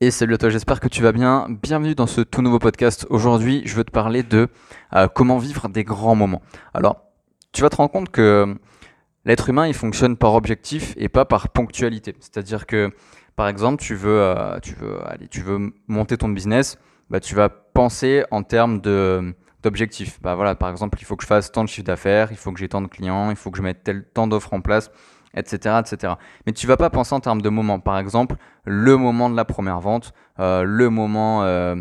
Et salut à toi, j'espère que tu vas bien. Bienvenue dans ce tout nouveau podcast. Aujourd'hui, je veux te parler de euh, comment vivre des grands moments. Alors, tu vas te rendre compte que l'être humain, il fonctionne par objectif et pas par ponctualité. C'est-à-dire que, par exemple, tu veux, euh, tu veux, aller, tu veux monter ton business, bah, tu vas penser en termes de d'objectifs. Bah voilà, par exemple, il faut que je fasse tant de chiffre d'affaires, il faut que j'ai tant de clients, il faut que je mette tel temps d'offres en place etc., etc. Mais tu vas pas penser en termes de moments. Par exemple, le moment de la première vente, euh, le moment euh,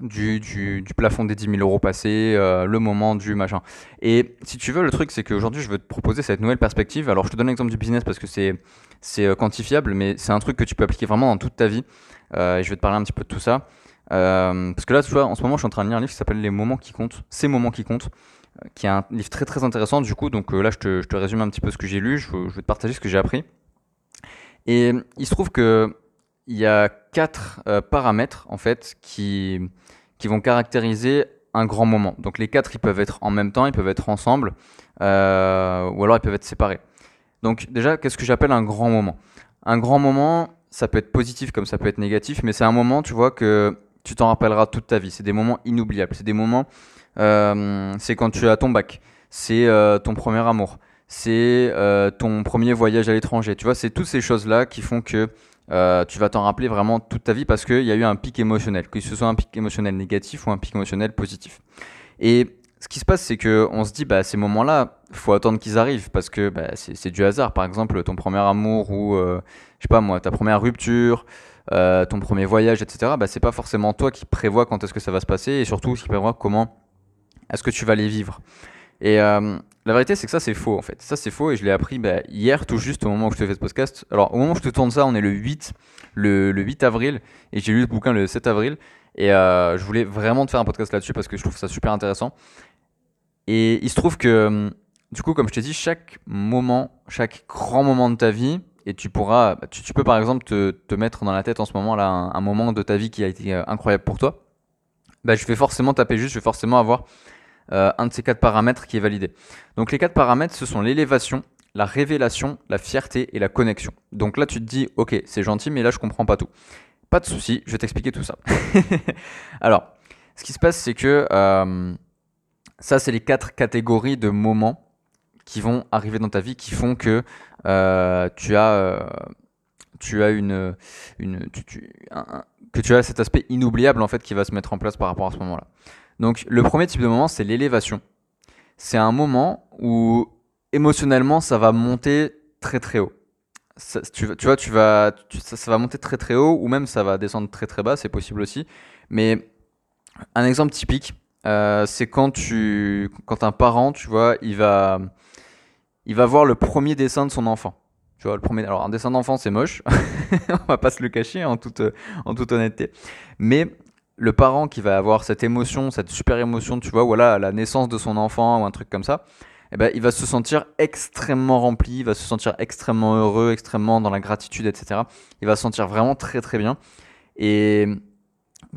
du, du, plafond des 10 000 euros passés, euh, le moment du machin. Et si tu veux, le truc, c'est qu'aujourd'hui, je veux te proposer cette nouvelle perspective. Alors, je te donne l'exemple du business parce que c'est c'est quantifiable, mais c'est un truc que tu peux appliquer vraiment dans toute ta vie. et je vais te parler un petit peu de tout ça. parce que là, tu vois, en ce moment, je suis en train de lire un livre qui s'appelle Les moments qui comptent. Ces moments qui comptent qui est un livre très très intéressant du coup. Donc euh, là, je te, je te, résume un petit peu ce que j'ai lu, je, je, vais te partager ce que j'ai appris. Et il se trouve que il y a quatre euh, paramètres en fait qui, qui vont caractériser un grand moment. Donc les quatre, ils peuvent être en même temps, ils peuvent être ensemble, euh, ou alors ils peuvent être séparés. Donc déjà, qu'est-ce que j'appelle un grand moment? Un grand moment, ça peut être positif comme ça peut être négatif, mais c'est un moment, tu vois, que tu t'en rappelleras toute ta vie. C'est des moments inoubliables. C'est des moments c'est quand tu as ton bac, c'est euh, ton premier amour, c'est euh, ton premier voyage à l'étranger. Tu vois, c'est toutes ces choses-là qui font que tu vas t'en rappeler vraiment toute ta vie parce qu'il y a eu un pic émotionnel, que ce soit un pic émotionnel négatif ou un pic émotionnel positif. Et ce qui se passe, c'est que on se dit, bah, ces moments-là, faut attendre qu'ils arrivent parce que bah, c'est du hasard. Par exemple, ton premier amour ou, je sais pas moi, ta première rupture, ton premier voyage, etc. Bah, c'est pas forcément toi qui prévois quand est-ce que ça va se passer et surtout qui prévoit comment est-ce que tu vas les vivre Et euh, la vérité, c'est que ça, c'est faux, en fait. Ça, c'est faux, et je l'ai appris bah, hier, tout juste, au moment où je te fais ce podcast. Alors, au moment où je te tourne ça, on est le 8, le, 8 avril, et j'ai lu le bouquin le 7 avril. Et euh, je voulais vraiment te faire un podcast là-dessus parce que je trouve ça super intéressant. Et il se trouve que, du coup, comme je t'ai dit, chaque moment, chaque grand moment de ta vie, et tu pourras, bah, tu, peux par exemple te, mettre dans la tête en ce moment là un, moment de ta vie qui a été euh, incroyable pour toi. Bah, je vais forcément taper juste, je vais forcément avoir euh, un de ces quatre paramètres qui est validé. Donc les quatre paramètres, ce sont l'élévation, la révélation, la fierté et la connexion. Donc là, tu te dis, ok, c'est gentil, mais là, je comprends pas tout. Pas de souci, je vais t'expliquer tout ça. Alors, ce qui se passe, c'est que euh, ça, c'est les quatre catégories de moments qui vont arriver dans ta vie, qui font que euh, tu as, tu as une, que tu as cet aspect inoubliable en fait qui va se mettre en place par rapport à ce moment-là. Donc le premier type de moment, c'est l'élévation. C'est un moment où émotionnellement, ça va monter très très haut. tu, vois, tu vas, ça, va monter très très haut ou même ça va descendre très très bas, c'est possible aussi. Mais un exemple typique, euh, c'est quand quand un parent, tu vois, il va, il va voir le premier dessin de son enfant. Tu vois, le premier, alors un dessin d'enfant c'est moche, on va pas se le cacher en toute, en toute honnêteté. Mais le parent qui va avoir cette émotion, cette super émotion, tu vois, voilà, la naissance de son enfant ou un truc comme ça, eh ben, il va se sentir extrêmement rempli, il va se sentir extrêmement heureux, extrêmement dans la gratitude, etc. Il va se sentir vraiment très très bien. Et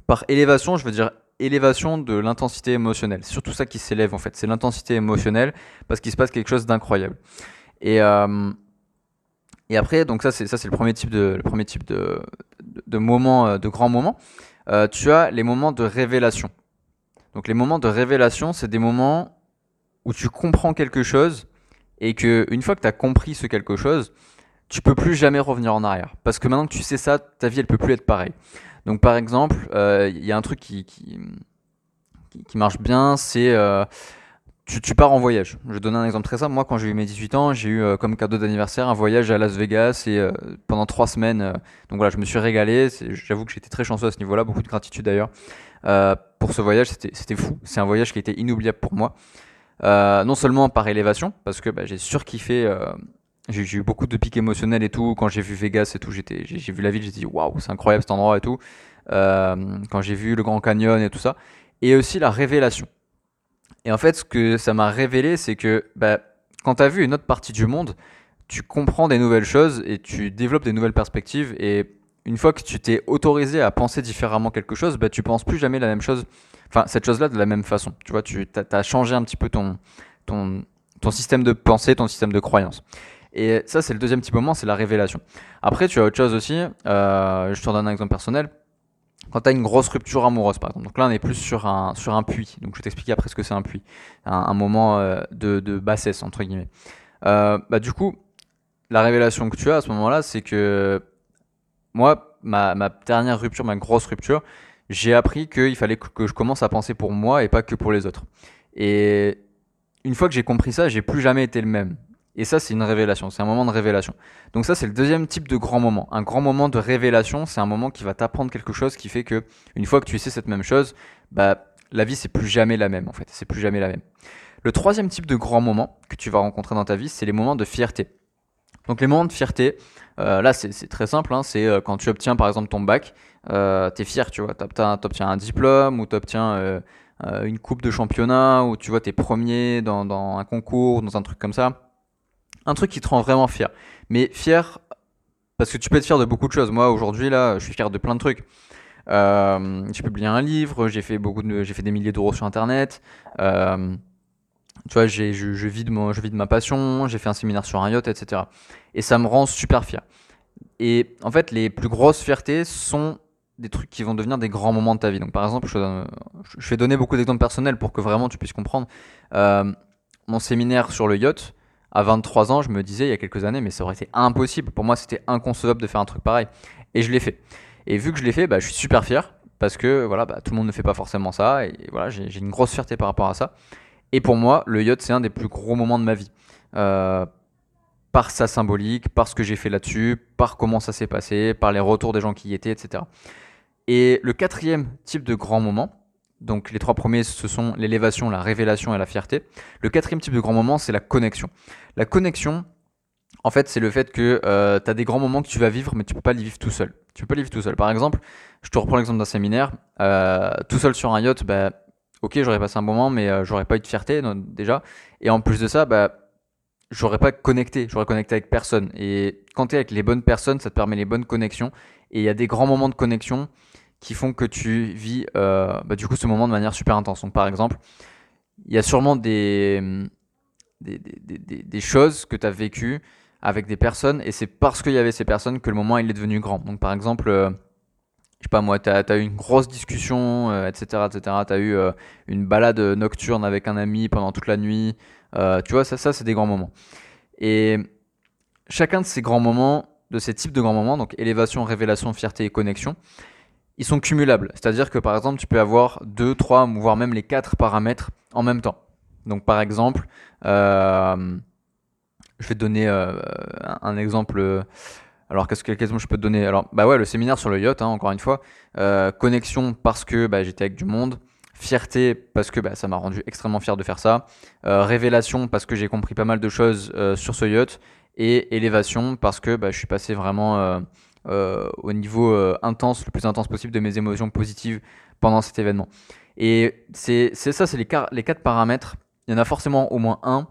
par élévation, je veux dire élévation de l'intensité émotionnelle. C'est surtout ça qui s'élève en fait. C'est l'intensité émotionnelle parce qu'il se passe quelque chose d'incroyable. Et, euh, et après, donc ça c'est ça c'est le premier type de le premier type de, de, de moment, euh, de grand moment. Euh, tu as les moments de révélation. Donc les moments de révélation, c'est des moments où tu comprends quelque chose et que une fois que tu as compris ce quelque chose, tu peux plus jamais revenir en arrière. Parce que maintenant que tu sais ça, ta vie elle peut plus être pareille. Donc par exemple, euh, il y a un truc qui, qui, qui marche bien, c'est euh, tu, pars en voyage. Je vais donner un exemple très simple. Moi, quand j'ai eu mes 18 ans, j'ai eu euh, comme cadeau d'anniversaire un voyage à Las Vegas et euh, pendant trois semaines. Euh, donc voilà, je me suis régalé. J'avoue que j'étais très chanceux à ce niveau-là. Beaucoup de gratitude d'ailleurs pour ce voyage. C'était fou. C'est un voyage qui a été inoubliable pour moi. non seulement par élévation, parce que bah, j'ai surkiffé. j'ai eu beaucoup de pics émotionnels et tout. Quand j'ai vu Vegas et tout, j'ai vu la ville, j'ai dit waouh, c'est incroyable cet endroit et tout. quand j'ai vu le Grand Canyon et tout ça. Et aussi la révélation et en fait, ce que ça m'a révélé, c'est que bah, quand tu as vu une autre partie du monde, tu comprends des nouvelles choses et tu développes des nouvelles perspectives. Et une fois que tu t'es autorisé à penser différemment quelque chose, bah, tu penses plus jamais la même chose, enfin cette chose-là de la même façon. Tu vois, tu as, changé un petit peu ton, ton, ton système de pensée, ton système de croyance. Et ça, c'est le deuxième petit moment, c'est la révélation. Après, tu as autre chose aussi. Euh, je te donne un exemple personnel. Quand tu as une grosse rupture amoureuse, par exemple. Donc là, on est plus sur un, sur un puits. Donc je vais t'expliquer après ce que c'est un puits. Un, moment euh, de, de, bassesse, entre guillemets. Euh, bah, du coup, la révélation que tu as à ce moment-là, c'est que moi, ma, ma dernière rupture, ma grosse rupture, j'ai appris qu'il fallait que je commence à penser pour moi et pas que pour les autres. Et une fois que j'ai compris ça, j'ai plus jamais été le même. Et ça, c'est une révélation, c'est un moment de révélation. Donc ça, c'est le deuxième type de grand moment. Un grand moment de révélation, c'est un moment qui va t'apprendre quelque chose qui fait que, une fois que tu sais cette même chose, bah, la vie, c'est plus jamais la même, en fait. C'est plus jamais la même. Le troisième type de grand moment que tu vas rencontrer dans ta vie, c'est les moments de fierté. Donc les moments de fierté, euh, là, c'est très simple. Hein, c'est euh, quand tu obtiens, par exemple, ton bac, euh, tu es fier, tu vois. Tu obtiens un diplôme ou tu obtiens euh, une coupe de championnat ou tu vois, tu es premier dans, dans un concours, dans un truc comme ça un truc qui te rend vraiment fier. Mais fier, parce que tu peux être fier de beaucoup de choses. Moi, aujourd'hui, là, je suis fier de plein de trucs. Euh, j'ai publié un livre, j'ai fait beaucoup de, j'ai fait des milliers d'euros sur Internet. Euh, tu vois, je, vis de ma passion, j'ai fait un séminaire sur un yacht, etc. Et ça me rend super fier. Et en fait, les plus grosses fiertés sont des trucs qui vont devenir des grands moments de ta vie. Donc, par exemple, je, je vais donner beaucoup d'exemples personnels pour que vraiment tu puisses comprendre. Euh, mon séminaire sur le yacht, à 23 ans, je me disais il y a quelques années, mais ça aurait été impossible. Pour moi, c'était inconcevable de faire un truc pareil. Et je l'ai fait. Et vu que je l'ai fait, bah, je suis super fier parce que voilà, bah, tout le monde ne fait pas forcément ça. Et voilà, j'ai une grosse fierté par rapport à ça. Et pour moi, le yacht, c'est un des plus gros moments de ma vie. Euh, par sa symbolique, par ce que j'ai fait là-dessus, par comment ça s'est passé, par les retours des gens qui y étaient, etc. Et le quatrième type de grand moment, donc les trois premiers, ce sont l'élévation, la révélation et la fierté. Le quatrième type de grand moment, c'est la connexion. La connexion, en fait, c'est le fait que euh, tu as des grands moments que tu vas vivre, mais tu peux pas les vivre tout seul. Tu peux pas les vivre tout seul. Par exemple, je te reprends l'exemple d'un séminaire. Euh, tout seul sur un yacht, bah, ok, j'aurais passé un moment, mais euh, j'aurais pas eu de fierté déjà. Et en plus de ça, bah, j'aurais pas connecté. J'aurais connecté avec personne. Et quand tu es avec les bonnes personnes, ça te permet les bonnes connexions. Et il y a des grands moments de connexion qui font que tu vis euh, bah, du coup ce moment de manière super intense. Donc par exemple, il y a sûrement des, des, choses que tu as vécues avec des personnes et c'est parce qu'il y avait ces personnes que le moment il est devenu grand. Donc par exemple, euh, je sais pas moi, tu as, eu une grosse discussion, etc. etc. Tu as eu euh, une balade nocturne avec un ami pendant toute la nuit. tu vois, ça, ça c'est des grands moments. Et chacun de ces grands moments, de ces types de grands moments, donc élévation, révélation, fierté et connexion, ils sont cumulables. C'est-à-dire que par exemple, tu peux avoir deux, trois, voire même les quatre paramètres en même temps. Donc par exemple, euh, je vais te donner euh, un, exemple. alors qu'est-ce que je peux te donner? Alors bah ouais, le séminaire sur le yacht, hein, encore une fois. Euh, connexion parce que bah, j'étais avec du monde. Fierté parce que bah, ça m'a rendu extrêmement fier de faire ça. révélation parce que j'ai compris pas mal de choses sur ce yacht. Et élévation parce que bah, je suis passé vraiment euh, au niveau euh, intense, le plus intense possible de mes émotions positives pendant cet événement. Et c'est ça, c'est les, les quatre paramètres. Il y en a forcément au moins un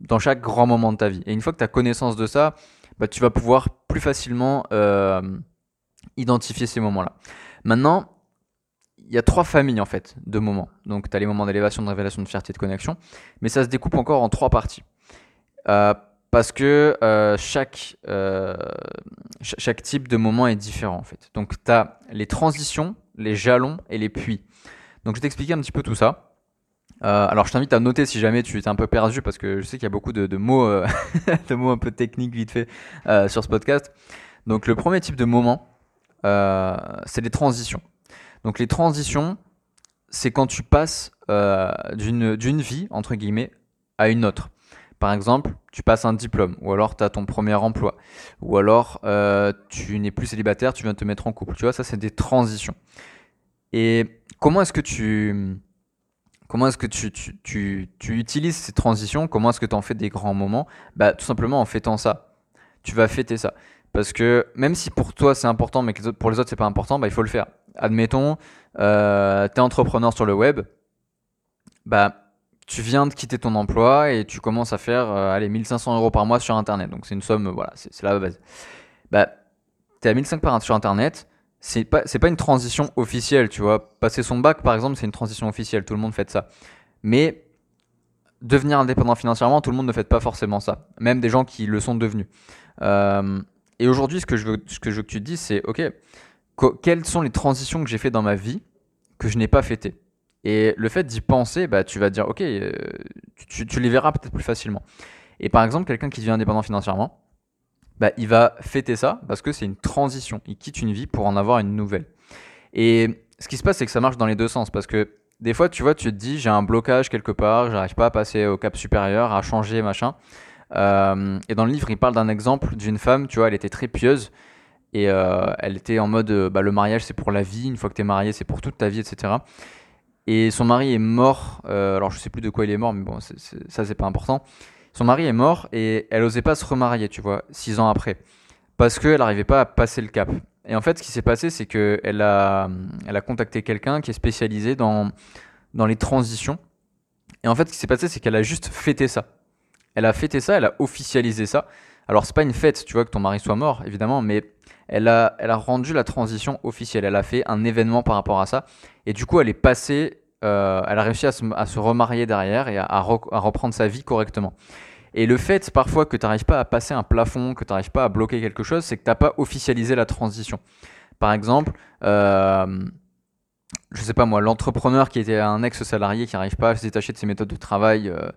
dans chaque grand moment de ta vie. Et une fois que tu as connaissance de ça, bah, tu vas pouvoir plus facilement euh, identifier ces moments-là. Maintenant, il y a trois familles en fait de moments. Donc tu as les moments d'élévation, de révélation, de fierté, de connexion. Mais ça se découpe encore en trois parties. Parce que euh, chaque, euh, chaque type de moment est différent en fait. Donc tu as les transitions, les jalons et les puits. Donc je vais t'expliquer un petit peu tout ça. Euh, alors je t'invite à noter si jamais tu es un peu perdu parce que je sais qu'il y a beaucoup de, de mots, euh, de mots un peu techniques vite fait euh, sur ce podcast. Donc le premier type de moment, c'est les transitions. Donc les transitions, c'est quand tu passes d'une vie, entre guillemets, à une autre. Par exemple, tu passes un diplôme, ou alors tu as ton premier emploi, ou alors euh, tu n'es plus célibataire, tu viens te mettre en couple. Tu vois, ça c'est des transitions. Et comment est-ce que tu comment est-ce que tu, tu, tu, utilises ces transitions? Comment est-ce que tu en fais des grands moments? Bah tout simplement en fêtant ça. Tu vas fêter ça. Parce que même si pour toi c'est important, mais que pour les autres c'est pas important, bah, il faut le faire. Admettons, euh, tu es entrepreneur sur le web, bah tu viens de quitter ton emploi et tu commences à faire euh, allez, 1500 euros par mois sur Internet. Donc c'est une somme, voilà, c'est la base. Bah, tu es à 1500 par sur Internet, c'est pas, pas une transition officielle, tu vois. Passer son bac, par exemple, c'est une transition officielle, tout le monde fait ça. Mais devenir indépendant financièrement, tout le monde ne fait pas forcément ça. Même des gens qui le sont devenus. Euh, et aujourd'hui, ce que je veux, ce que je que tu te dises, c'est ok, quelles sont les transitions que j'ai fait dans ma vie que je n'ai pas fêtées? Et le fait d'y penser, bah, tu vas dire ok, euh, tu, les verras peut-être plus facilement. Et par exemple, quelqu'un qui devient indépendant financièrement, bah, il va fêter ça parce que c'est une transition. Il quitte une vie pour en avoir une nouvelle. Et ce qui se passe, c'est que ça marche dans les deux sens parce que des fois, tu vois, tu te dis, j'ai un blocage quelque part, j'arrive pas à passer au cap supérieur, à changer, machin. Euh, et dans le livre, il parle d'un exemple d'une femme, tu vois, elle était très pieuse et euh, elle était en mode, bah, le mariage c'est pour la vie, une fois que tu es marié, c'est pour toute ta vie, etc. Et son mari est mort, alors je sais plus de quoi il est mort, mais bon, ça c'est pas important. Son mari est mort et elle osait pas se remarier, tu vois, six ans après, parce qu'elle n'arrivait pas à passer le cap. Et en fait, ce qui s'est passé, c'est qu'elle a, elle a contacté quelqu'un qui est spécialisé dans les transitions. Et en fait, ce qui s'est passé, c'est qu'elle a juste fêté ça. Elle a fêté ça, elle a officialisé ça. Alors, c'est pas une fête, tu vois, que ton mari soit mort, évidemment, mais elle a, rendu la transition officielle. Elle a fait un événement par rapport à ça. Et du coup, elle est passée, euh, elle a réussi à se, remarier derrière et à, à, reprendre sa vie correctement. Et le fait parfois que tu n'arrives pas à passer un plafond, que tu n'arrives pas à bloquer quelque chose, c'est que tu n'as pas officialisé la transition. Par exemple, euh, je sais pas moi, l'entrepreneur qui était un ex-salarié qui n'arrive pas à se détacher de ses méthodes de travail euh,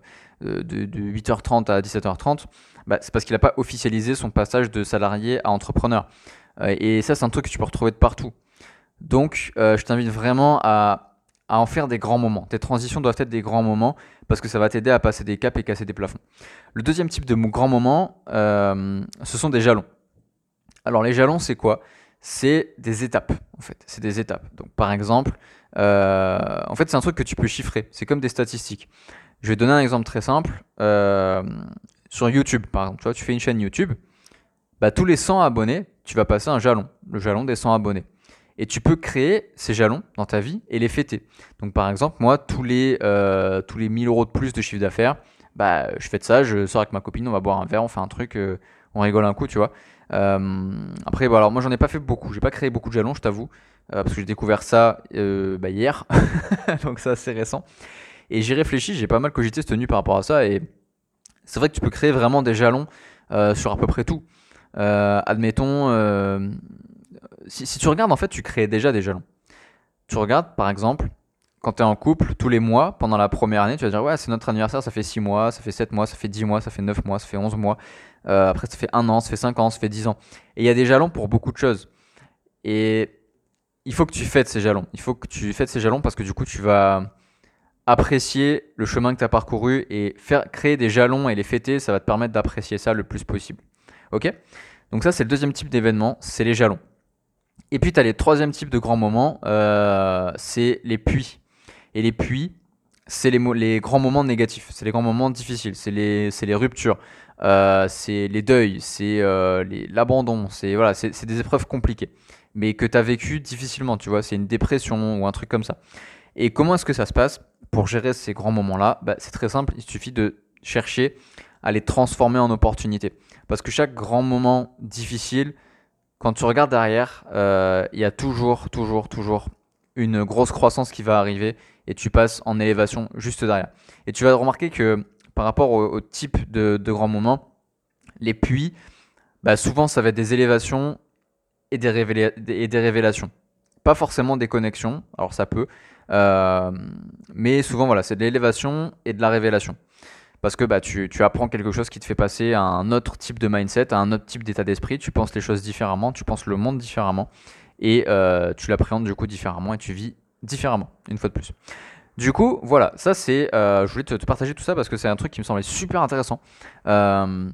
de, 8h30 à 17h30, bah, c'est parce qu'il n'a pas officialisé son passage de salarié à entrepreneur. Euh, et ça, c'est un truc que tu peux retrouver de partout. Donc, euh, je t'invite vraiment à en faire des grands moments. Tes transitions doivent être des grands moments parce que ça va t'aider à passer des caps et casser des plafonds. Le deuxième type de grands moments, euh, ce sont des jalons. Alors les jalons, c'est quoi? C'est des étapes, en fait. C'est des étapes. Donc par exemple, euh, en fait, c'est un truc que tu peux chiffrer. C'est comme des statistiques. Je vais donner un exemple très simple. Euh, sur YouTube, par exemple, tu vois, tu fais une chaîne YouTube. Bah, tous les 100 abonnés, tu vas passer un jalon, le jalon des 100 abonnés. Et tu peux créer ces jalons dans ta vie et les fêter. Donc par exemple, moi, tous les, euh, tous les 1000 euros de plus de chiffre d'affaires, bah, je fais ça, je sors avec ma copine, on va boire un verre, on fait un truc, on rigole un coup, tu vois. Euh, après, bon, alors moi, j'en ai pas fait beaucoup, j'ai pas créé beaucoup de jalons, je t'avoue, parce que j'ai découvert ça bah, hier, donc c'est assez récent. Et j'ai réfléchi, j'ai pas mal cogité cette tenue par rapport à ça, et c'est vrai que tu peux créer vraiment des jalons sur à peu près tout. admettons, si, tu regardes, en fait, tu crées déjà des jalons. Tu regardes, par exemple, quand tu es en couple, tous les mois, pendant la première année, tu vas dire Ouais, c'est notre anniversaire, ça fait 6 mois, ça fait 7 mois, ça fait 10 mois, ça fait 9 mois, ça fait 11 mois. Euh, après, ça fait 1 an, ça fait 5 ans, ça fait 10 ans. Et il y a des jalons pour beaucoup de choses. Et il faut que tu fêtes ces jalons. Il faut que tu fêtes ces jalons parce que du coup, tu vas apprécier le chemin que tu as parcouru et faire créer des jalons et les fêter, ça va te permettre d'apprécier ça le plus possible. Ok? Donc ça, c'est le deuxième type d'événement, c'est les jalons. Et puis, tu as les troisième type de grands moments, euh, c'est les puits. Et les puits, c'est les, grands moments négatifs, c'est les grands moments difficiles, c'est les, ruptures, euh, c'est les deuils, c'est euh, l'abandon, c'est voilà, des épreuves compliquées, mais que tu as vécu difficilement, tu vois, c'est une dépression ou un truc comme ça. Et comment est-ce que ça se passe pour gérer ces grands moments-là? Bah, C'est très simple, il suffit de chercher à les transformer en opportunités. Parce que chaque grand moment difficile, quand tu regardes derrière, euh, il y a toujours, toujours, toujours une grosse croissance qui va arriver et tu passes en élévation juste derrière. Et tu vas remarquer que par rapport au, type de, grands moments, les puits, bah souvent ça va être des élévations et des, révélations. Pas forcément des connexions, alors ça peut, euh, mais souvent voilà, c'est de l'élévation et de la révélation parce que bah, tu, apprends quelque chose qui te fait passer à un autre type de mindset, à un autre type d'état d'esprit, tu penses les choses différemment, tu penses le monde différemment, et euh, tu l'appréhendes du coup différemment, et tu vis différemment, une fois de plus. Du coup, voilà, ça c'est, euh, je voulais te, partager tout ça parce que c'est un truc qui me semblait super intéressant. Euh,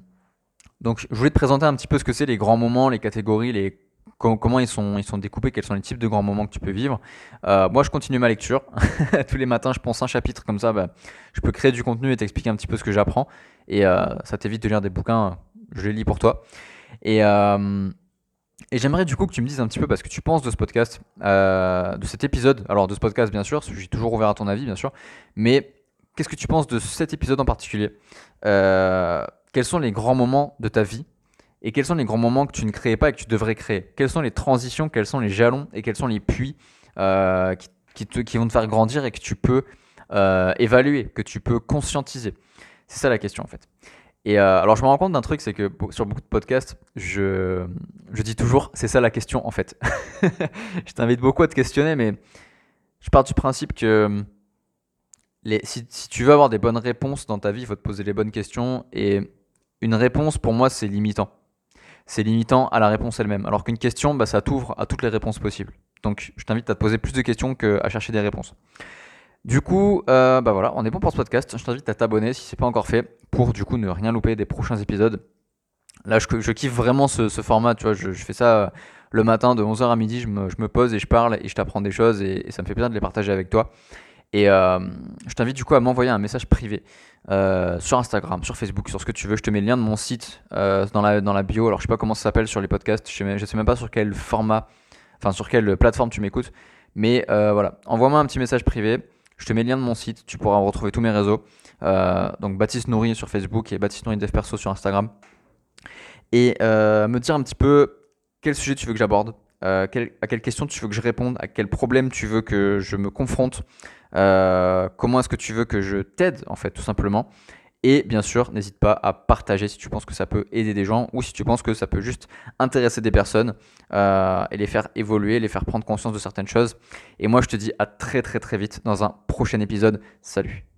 donc je voulais te présenter un petit peu ce que c'est les grands moments, les catégories, les comment ils sont, ils sont découpés, quels sont les types de grands moments que tu peux vivre. Euh, moi, je continue ma lecture. Tous les matins, je pense un chapitre comme ça. Bah, je peux créer du contenu et t'expliquer un petit peu ce que j'apprends. Et ça t'évite de lire des bouquins. Je les lis pour toi. Et, et j'aimerais du coup que tu me dises un petit peu parce que tu penses de ce podcast, de cet épisode. Alors, de ce podcast, bien sûr. Je suis toujours ouvert à ton avis, bien sûr. Mais qu'est-ce que tu penses de cet épisode en particulier? Quels sont les grands moments de ta vie? Et quels sont les grands moments que tu ne créais pas et que tu devrais créer? Quelles sont les transitions, quels sont les jalons? Et quels sont les puits euh, qui, vont te faire grandir et que tu peux évaluer, que tu peux conscientiser? C'est ça la question en fait. Et alors je me rends compte d'un truc, c'est que sur beaucoup de podcasts, je, je dis toujours, c'est ça la question en fait. je t'invite beaucoup à te questionner, mais je pars du principe que les, si, si, tu veux avoir des bonnes réponses dans ta vie, il faut te poser les bonnes questions. Et une réponse, pour moi, c'est limitant. C'est limitant à la réponse elle-même. Alors qu'une question, bah, ça t'ouvre à toutes les réponses possibles. Donc je t'invite à te poser plus de questions qu'à chercher des réponses. Du coup, euh, bah voilà, on est bon pour ce podcast. Je t'invite à t'abonner si c'est pas encore fait pour du coup ne rien louper des prochains épisodes. Là, je, kiffe vraiment ce, format, tu vois, je, fais ça le matin de 11h à midi, je me, pose et je parle et je t'apprends des choses et, ça me fait plaisir de les partager avec toi. Et euh, je t'invite du coup à m'envoyer un message privé euh, sur Instagram, sur Facebook, sur ce que tu veux. Je te mets le lien de mon site euh, dans, la, bio. Alors je sais pas comment ça s'appelle sur les podcasts, je sais, sais même pas sur quel format, enfin sur quelle plateforme tu m'écoutes. Mais euh, voilà, envoie-moi un petit message privé. Je te mets le lien de mon site, tu pourras retrouver tous mes réseaux. Euh, donc Baptiste Nourri sur Facebook et Baptiste Nourri Dev Perso sur Instagram. Et euh, me dire un petit peu quel sujet tu veux que j'aborde, euh, à quelle question tu veux que je réponde, à quel problème tu veux que je me confronte, comment est-ce que tu veux que je t'aide en fait tout simplement. Et bien sûr, n'hésite pas à partager si tu penses que ça peut aider des gens ou si tu penses que ça peut juste intéresser des personnes euh, et les faire évoluer, les faire prendre conscience de certaines choses. Et moi, je te dis à très très très vite dans un prochain épisode. Salut